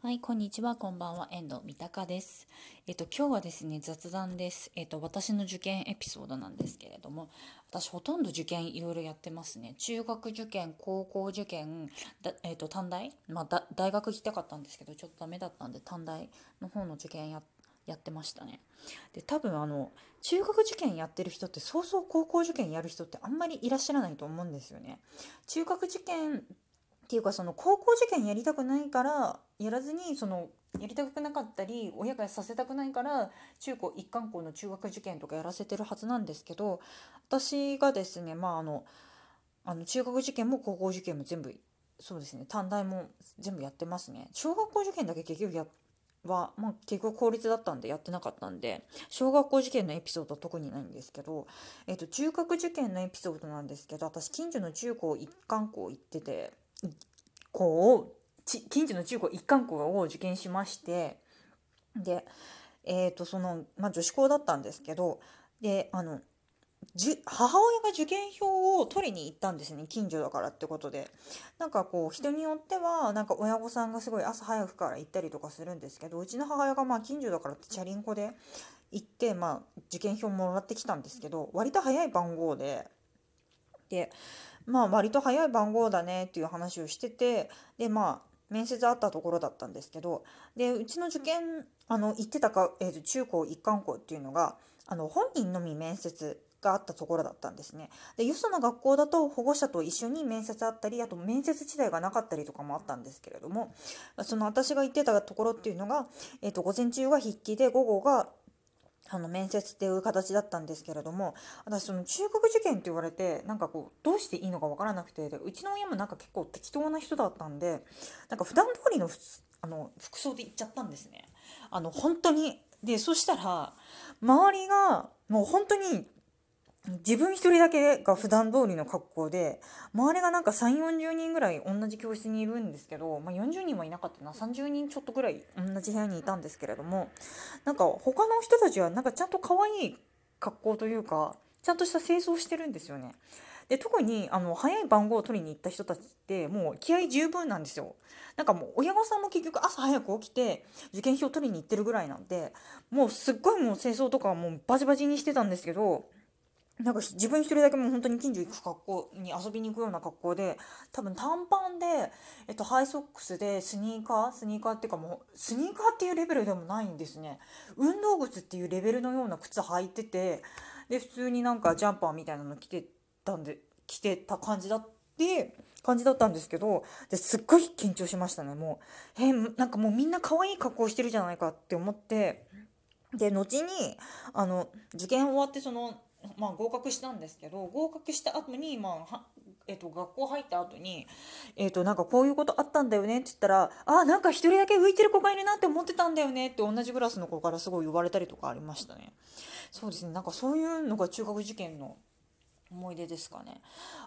はい、こんにちは、こんばんは、遠藤三鷹です。えっと、今日はですね、雑談です。えっと、私の受験エピソードなんですけれども、私ほとんど受験いろいろやってますね。中学受験、高校受験、えっと、短大、まあ、大学行きたかったんですけど、ちょっとダメだったんで、短大の方の受験ややってましたね。で、多分あの、中学受験やってる人って、そうそう高校受験やる人ってあんまりいらっしゃらないと思うんですよね。中学受験っていうかその高校受験やりたくないからやらずにそのやりたくなかったり親がさせたくないから中高一貫校の中学受験とかやらせてるはずなんですけど私がですねまああのあの中学受験も高校受験も全部そうですね短大も全部やってますね。小学校受験だけ結局やは、まあ、結局公立だったんでやってなかったんで小学校受験のエピソードは特にないんですけど、えー、と中学受験のエピソードなんですけど私近所の中高一貫校行ってて校を近所の中高一貫校を受験しましてでえーとその、まあ、女子校だったんですけどであの母親が受験票を取りに行ったんですね近所だからってことで。なんかこう人によってはなんか親御さんがすごい朝早くから行ったりとかするんですけどうちの母親がまあ近所だからってチャリンコで行って、まあ、受験票もらってきたんですけど割と早い番号でまあ割と早い番号だねっていう話をしててでまあ面接あったところだったんですけどでうちの受験あの行ってたか、えー、と中高一貫校っていうのがあの本人のみ面接があったところだったんですね。でよその学校だと保護者と一緒に面接あったりあと面接自体がなかったりとかもあったんですけれどもその私が行ってたところっていうのが、えー、と午前中が筆記で午後があの面接っていう形だったんですけれども私その中学受験って言われてなんかこうどうしていいのか分からなくてでうちの親もなんか結構適当な人だったんでなんか普段通りのあの服装で行っちゃったんですね。あの本当にでそしたら周りがもう本当に自分一人だけが普段通りの格好で周りがなんか3 4 0人ぐらい同じ教室にいるんですけど、まあ、40人はいなかったな30人ちょっとぐらい同じ部屋にいたんですけれどもなんか他の人たちはなんかちゃんと可愛い格好というかちゃんとした清掃してるんですよね。で特にあの早い番号を取りに行った人たちってもう気合十分なんですよ。なんかもう親御さんも結局朝早く起きて受験票取りに行ってるぐらいなんでもうすっごいもう清掃とかもうバチバチにしてたんですけどなんか自分一人だけもう本当に近所行く格好に遊びに行くような格好で多分短パンで、えっと、ハイソックスでスニーカー？スニーカーっていうかもうスニーカーっていうレベルでもないんですね。運動靴っていうレベルのような靴履いててで普通になんかジャンパーみたいなの着てたんで着てた感じだって感じだったんですけどですっごい緊張しましたね。もうえなんかもうみんな可愛い格好してるじゃないかって思ってで後にあの受験終わってそのまあ、合格したんですけど合格した後にまあえーと、学校入った後に、えーと、なんかこういうことあったんだよねって言ったらあなんか一人だけ浮いてる子がいるなって思ってたんだよねって同じクラスの子からすごい言われたりとかありましたね。そうですね。なんかそういうのが中学受験の思い出ですかね。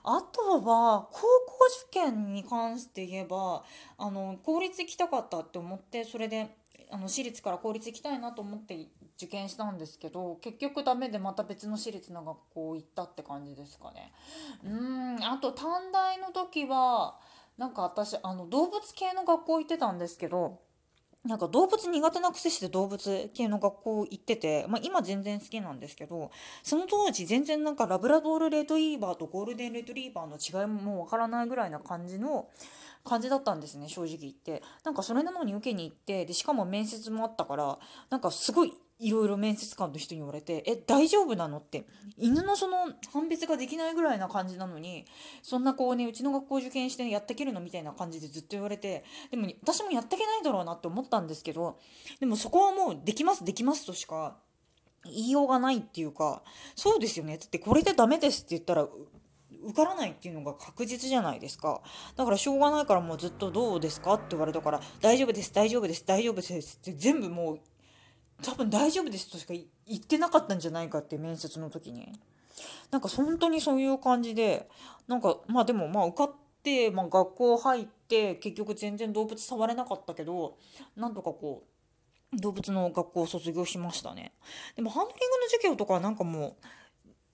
あとは高校受験に関して言えばあの公立行きたかったって思ってそれであの私立から公立行きたいなと思って受験したんですけど結局ダメでまた別の私立の学校行ったって感じですかね。うんあと短大の時はなんか私あの動物系の学校行ってたんですけどなんか動物苦手なくせして動物系の学校行ってて、まあ、今全然好きなんですけどその当時全然なんかラブラドールレトリーバーとゴールデンレトリーバーの違いもわからないぐらいな感じの感じだったんですね正直言って。なんかそれなのに受けに行ってでしかも面接もあったからなんかすごいいろいろ面接官の人に言われて「え大丈夫なの?」って。犬のその判別ができないぐらいな感じなのにそんなこうねうちの学校受験してやってけるのみたいな感じでずっと言われてでも私もやってけないだろうなって思ったんですけどでもそこはもうできますできますとしか言いようがないっていうかそうですよね。だってこれでダメですって言ったら受からないっていうのが確実じゃないですか。だからしょうがないからもうずっとどうですかって言われたから大丈夫です大丈夫です大丈夫ですって全部もう多分大丈夫ですとしか言ってなかったんじゃないかって面接の時に。なんか本当にそういう感じでなんかまあでもまあ受かって、まあ、学校入って結局全然動物触れなかったけどなんとかこう動物の学校を卒業しましたね。でもハンドリングの授業とかはなんかもう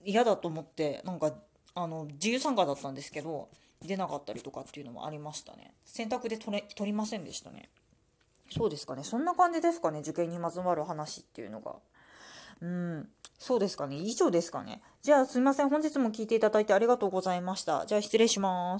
嫌だと思ってなんかあの自由参加だったんですけど出なかったりとかっていうのもありましたね選択で取れ取りませんでしたねそうですかね。そんな感じですかね。受験にまつわる話っていうのが。うん。そうですかね。以上ですかね。じゃあすいません。本日も聞いていただいてありがとうございました。じゃあ失礼します。